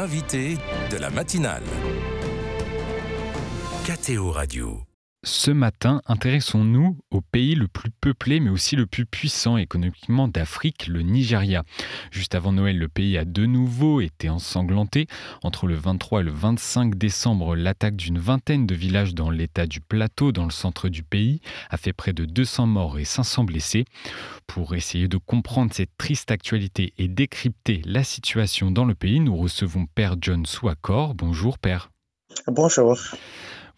l'invité de la matinale. KTO Radio. Ce matin, intéressons-nous au pays le plus peuplé mais aussi le plus puissant économiquement d'Afrique, le Nigeria. Juste avant Noël, le pays a de nouveau été ensanglanté. Entre le 23 et le 25 décembre, l'attaque d'une vingtaine de villages dans l'état du plateau, dans le centre du pays, a fait près de 200 morts et 500 blessés. Pour essayer de comprendre cette triste actualité et décrypter la situation dans le pays, nous recevons Père John Souakor. Bonjour Père. Bonjour.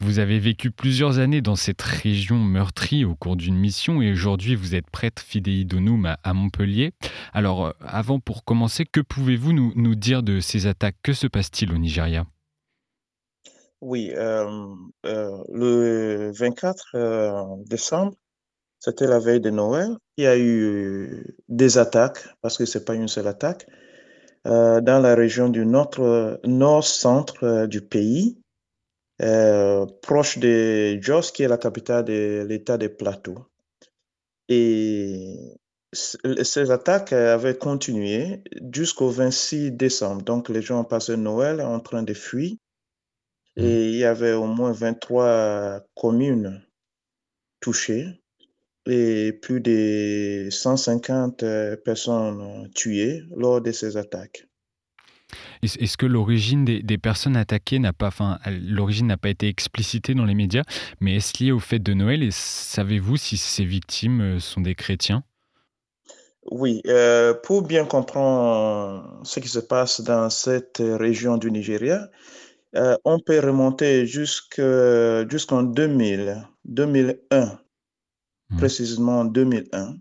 Vous avez vécu plusieurs années dans cette région meurtrie au cours d'une mission et aujourd'hui vous êtes prêtre fidei donum à Montpellier. Alors euh, avant pour commencer, que pouvez-vous nous, dire de ces attaques? Que se passe-t-il au Nigeria? Oui, euh, euh, le 24 décembre, c'était la veille de Noël. Il y a eu des attaques, parce que ce n'est pas une seule attaque, dans la région du nord-centre du pays. Euh, proche de Jos, qui est la capitale de l'État des Plateaux. Et ces attaques avaient continué jusqu'au 26 décembre. Donc, les gens ont passé Noël en train de fuir. Et mmh. il y avait au moins 23 communes touchées et plus de 150 personnes tuées lors de ces attaques. Est-ce que l'origine des, personnes attaquées n'a pas, enfin, l'origine n'a pas été explicitée dans les médias, mais est-ce lié au fait de Noël Et savez-vous si ces victimes euh, sont des chrétiens? Oui, euh, pour bien comprendre ce qui se passe dans cette région du Nigeria, euh, on peut remonter jusqu'en 2000, 2001, mmh. précisément 2001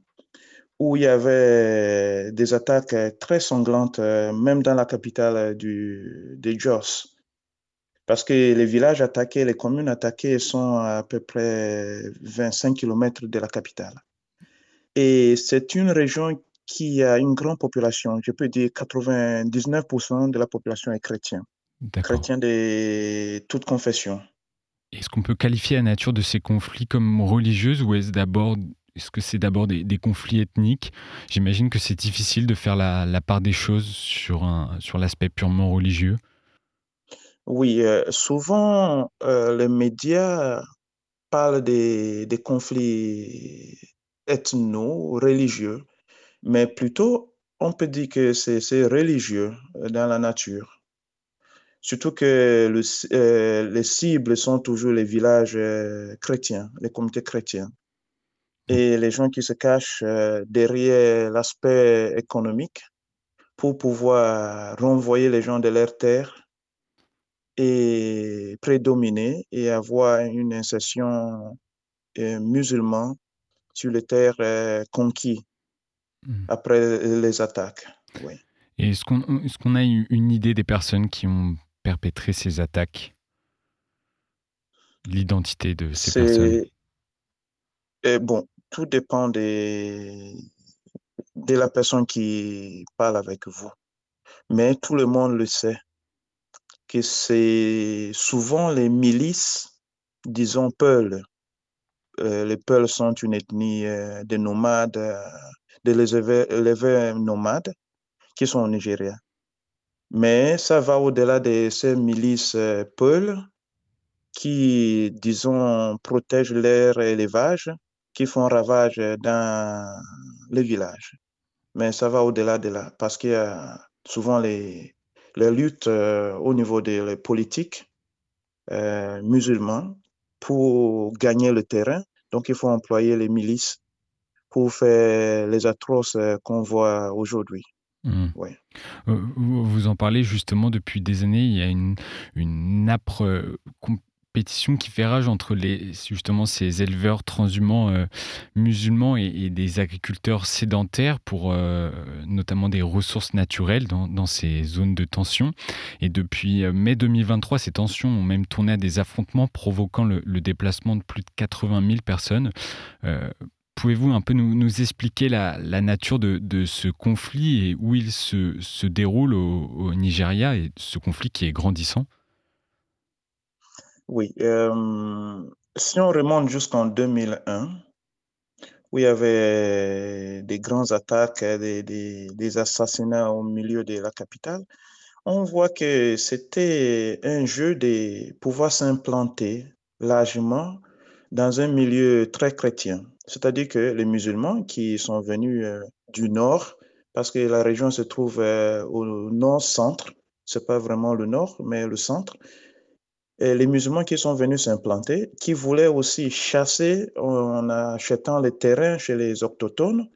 où il y avait des attaques très sanglantes, euh, même dans la capitale du, de Jos. Parce que les villages attaqués, les communes attaquées sont à peu près 25 km de la capitale. Et c'est une région qui a une grande population. Je peux dire 99% de la population est chrétienne. Chrétien de toute confession. Est-ce qu'on peut qualifier la nature de ces conflits comme religieuse ou est-ce d'abord est-ce que c'est d'abord des, conflits ethniques? J'imagine que c'est difficile de faire la, part des choses sur, l'aspect purement religieux. Oui, euh, souvent euh, les médias parlent des, conflits ethno-religieux, mais plutôt on peut dire que c'est religieux euh, dans la nature. Surtout que les cibles sont toujours les villages chrétiens, les comités chrétiens et les gens qui se cachent euh, derrière l'aspect économique pour pouvoir renvoyer les gens de leur terre et prédominer et avoir une insertion euh, musulmane sur les terres euh, conquises mmh. après les attaques. est-ce qu'on est a une idée des personnes qui ont perpétré ces attaques? L'identité de ces personnes? Et bon, tout dépend de, la personne qui parle avec vous. Mais tout le monde le sait, que c'est souvent les milices, disons Peuls. Euh, les Peuls sont une ethnie euh, de nomades, euh, de éleveurs nomades qui sont au Nigeria. Mais ça va au-delà de ces milices Peuls qui, disons, protègent leur élevage qui font ravage dans les villages. Mais ça va au-delà de là, parce qu'il y a souvent les, les luttes euh, au niveau des politiques euh, musulmans pour gagner le terrain. Donc, il faut employer les milices pour faire les atroces euh, qu'on voit aujourd'hui. Mmh. Vous en parlez justement depuis des années. Il y a une, une âpre pétition qui fait rage entre justement ces éleveurs transhumants euh, musulmans et, des agriculteurs sédentaires pour euh, notamment des ressources naturelles dans, ces zones de tension. Et depuis euh, mai 2023, ces tensions ont même tourné à des affrontements provoquant le, déplacement de plus de 80 000 personnes. Pouvez-vous un peu nous, expliquer la, nature de, ce conflit et où il se, déroule au Nigeria et ce conflit qui est grandissant? Oui, euh, si on remonte jusqu'en 2001, où il y avait des grandes attaques, des, des, assassinats au milieu de la capitale, on voit que c'était un jeu de pouvoir s'implanter largement dans un milieu très chrétien. C'est-à-dire que les musulmans qui sont venus euh, du nord, parce que la région se trouve euh, au nord-centre, c'est pas vraiment le nord, mais le centre, les musulmans qui sont venus s'implanter, qui voulaient aussi chasser en achetant les terrains chez les autochtones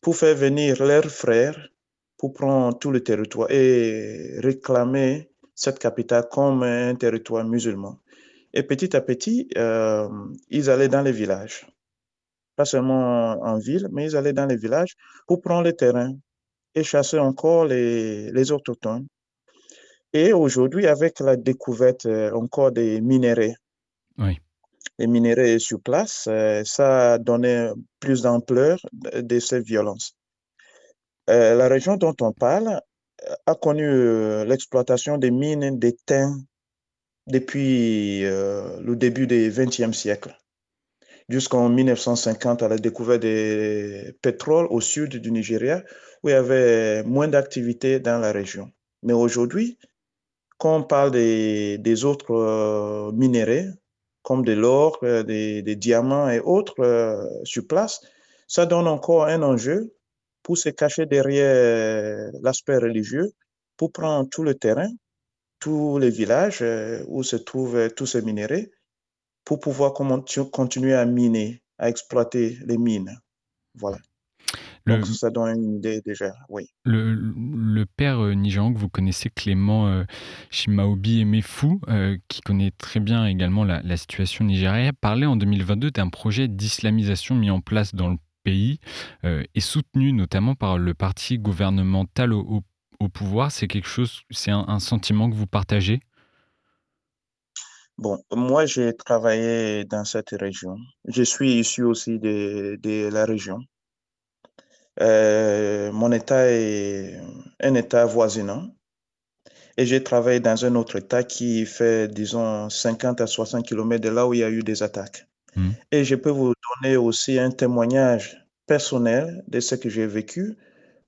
pour faire venir leurs frères pour prendre tout le territoire et réclamer cette capitale comme un territoire musulman. Et petit à petit, euh, ils allaient dans les villages. Pas seulement en ville, mais ils allaient dans les villages pour prendre les terrains et chasser encore les, les autochtones. Et aujourd'hui, avec la découverte euh, encore des minéraux, Oui. les minéraux sur place, euh, ça a donné plus d'ampleur de, ces violences. Euh, la région dont on parle a connu euh, l'exploitation des mines d'étain depuis euh, le début du XXe siècle, jusqu'en 1950 à la découverte des pétroles au sud du Nigeria, où il y avait moins d'activité dans la région. Mais aujourd'hui, quand on parle des, autres euh, minéraux, comme de l'or, euh, des, diamants et autres euh, sur place, ça donne encore un enjeu pour se cacher derrière l'aspect religieux, pour prendre tout le terrain, tous les villages euh, où se trouvent euh, tous ces minéraux, pour pouvoir continuer à miner, à exploiter les mines. Voilà. Le, Donc, ça donne une idée déjà, oui. le, le père euh, nigérian que vous connaissez, Clément euh, Shimaobi Emefu, euh, qui connaît très bien également la, la situation nigérienne, parlait en 2022 d'un projet d'islamisation mis en place dans le pays euh, et soutenu notamment par le parti gouvernemental au, au- au pouvoir. C'est quelque chose, c'est un, un sentiment que vous partagez? Bon, moi, j'ai travaillé dans cette région. Je suis issu aussi de, de la région. Euh, mon état est un état voisinant et j'ai travaillé dans un autre état qui fait, disons, 50 à 60 kilomètres de là où il y a eu des attaques. Mm. Et je peux vous donner aussi un témoignage personnel de ce que j'ai vécu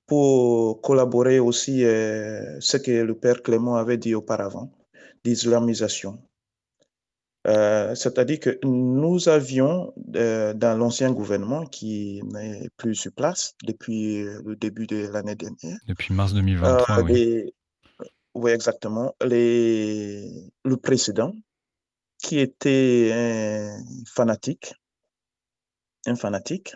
pour collaborer aussi euh, ce que le père Clément avait dit auparavant, d'islamisation. Euh, c'est-à-dire que nous avions, euh, dans l'ancien gouvernement qui n'est plus sur place depuis euh, le début de l'année dernière, depuis mars euh, 2023, oui. les- oui, exactement, les, le précédent qui était un fanatique, un fanatique,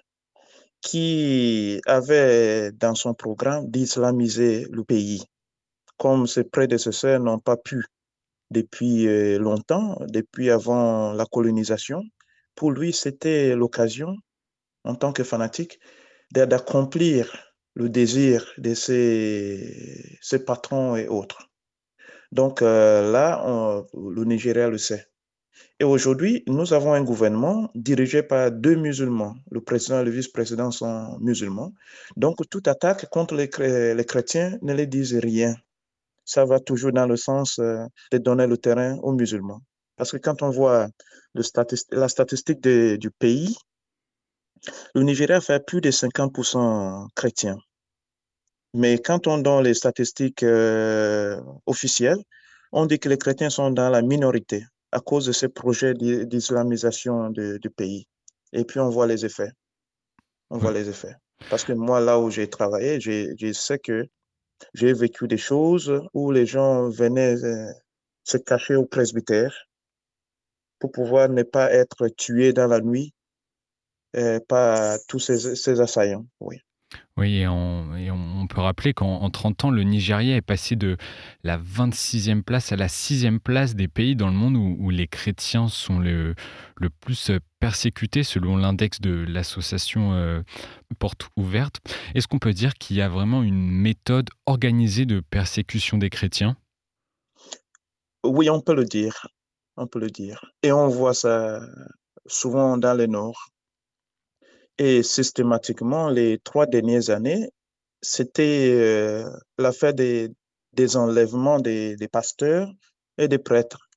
qui avait dans son programme d'islamiser le pays, comme ses prédécesseurs n'ont pas pu depuis euh, longtemps, depuis avant la colonisation. Pour lui, c'était l'occasion, en tant que fanatique, d'a- d'accomplir le désir de ses, patrons et autres. Donc euh, là, le Nigeria le sait. Et aujourd'hui, nous avons un gouvernement dirigé par deux musulmans. Le président et le vice-président sont musulmans. Donc, toute attaque contre les chrétiens ne les disent rien. Ça va toujours dans le sens euh, de donner le terrain aux musulmans. Parce que quand on voit le statist- la statistique de- du pays, le Nigeria fait plus de 50% chrétiens. Mais quand on donne les statistiques euh, officielles, on dit que les chrétiens sont dans la minorité à cause de ces projets d'i- d'islamisation du pays. Et puis on voit les effets. On voit les effets. Parce que moi, là où j'ai travaillé, je sais que j'ai vécu des choses où les gens venaient euh, se cacher au presbytère pour pouvoir ne pas être tués dans la nuit euh, par tous ces, ces assaillants. Oui. Oui, et, on, peut rappeler qu'en en 30 ans, le Nigeria est passé de la 26e place à la 6e place des pays dans le monde où, les chrétiens sont le, plus persécutés selon l'index de l'association euh, Porte Ouverte. Est-ce qu'on peut dire qu'il y a vraiment une méthode organisée de persécution des chrétiens? Oui, on peut le dire. On peut le dire. Et on voit ça souvent dans le Nord. Et systématiquement, les trois dernières années, c'était euh, l'affaire des, enlèvements des, des pasteurs et des prêtres.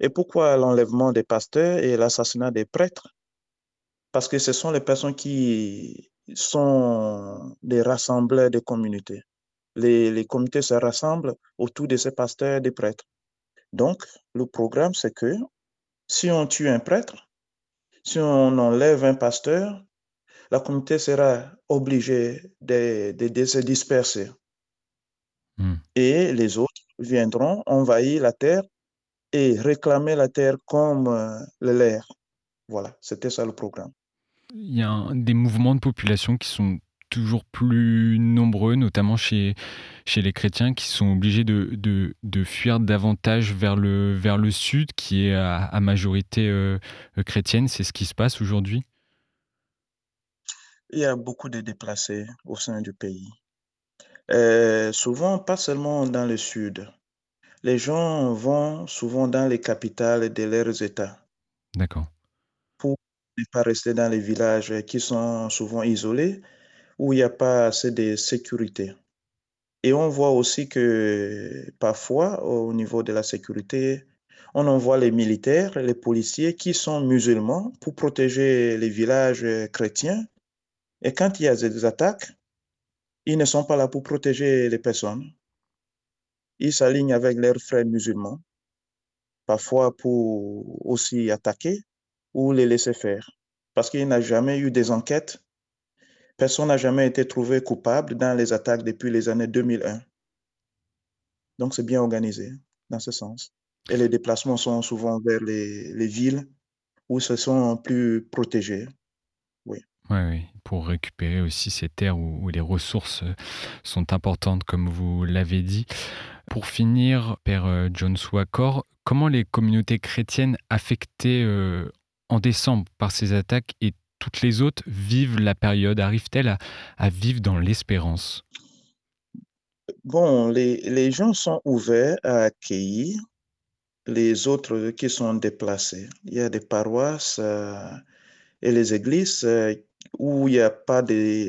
Et pourquoi l'enlèvement des pasteurs et l'assassinat des prêtres? Parce que ce sont les personnes qui sont des rassembleurs des communautés. les, les comités se rassemblent autour de ces pasteurs et des prêtres. Donc, le programme, c'est que si on tue un prêtre, si on enlève un pasteur, la communauté sera obligée de, de, se disperser. Hmm. Et les autres viendront envahir la terre et réclamer la terre comme euh, l'air. Voilà, c'était ça le programme. Il y a des mouvements de population qui sont toujours plus nombreux, notamment chez, chez les chrétiens, qui sont obligés de, de, de fuir davantage vers le, vers le sud, qui est à, majorité euh, chrétienne. C'est ce qui se passe aujourd'hui Il y a beaucoup de déplacés au sein du pays. Euh, souvent, pas seulement dans le sud. Les gens vont souvent dans les capitales de leurs États. D'accord. Pour ne pas rester dans les villages qui sont souvent isolés où il n'y a pas assez de sécurité. Et on voit aussi que parfois, au niveau de la sécurité, on envoie les militaires, les policiers qui sont musulmans pour protéger les villages chrétiens. Et quand il y a des attaques, ils ne sont pas là pour protéger les personnes. Ils s'alignent avec leurs frères musulmans, parfois pour aussi attaquer ou les laisser faire. Parce qu'il n'y a jamais eu des enquêtes Personne n'a jamais été trouvé coupable dans les attaques depuis les années 2001. Donc c'est bien organisé dans ce sens. Et les déplacements sont souvent vers les, villes où ce sont plus protégés. Oui. Oui, pour récupérer aussi ces terres où, les ressources sont importantes, comme vous l'avez dit. Pour finir, Père euh, John Swakor, comment les communautés chrétiennes affectées euh, en décembre par ces attaques et toutes les autres vivent la période Arrivent-elles à, vivre dans l'espérance? Bon, les, gens sont ouverts à accueillir les autres qui sont déplacés. Il y a des paroisses euh, et les églises euh, où il n'y a pas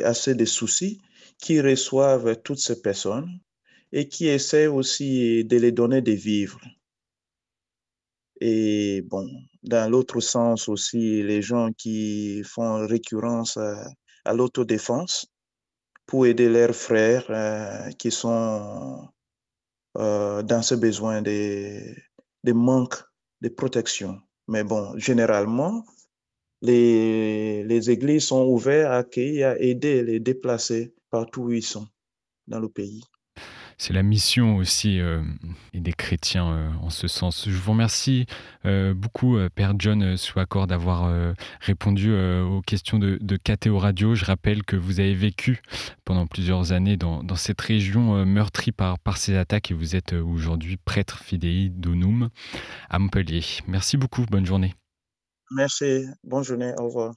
assez de soucis qui reçoivent toutes ces personnes et qui essaient aussi de les donner des vivres. Et bon, dans l'autre sens aussi, les gens qui font récurrence à, l'autodéfense pour aider leurs frères euh, qui sont euh, dans ce besoin de, manque de protection. Mais bon, généralement, les, les églises sont ouvertes à accueillir, à aider les déplacés partout où ils sont dans le pays c'est la mission aussi euh, des chrétiens euh, en ce sens. Je vous remercie euh, beaucoup, Père John Swaccord, d'avoir répondu aux questions de, de KTO Radio. Je rappelle que vous avez vécu pendant plusieurs années dans, cette région meurtrie par, par ces attaques et vous êtes aujourd'hui prêtre fidei d'Onum à Montpellier. Merci beaucoup, bonne journée. Merci, bonne journée, au revoir.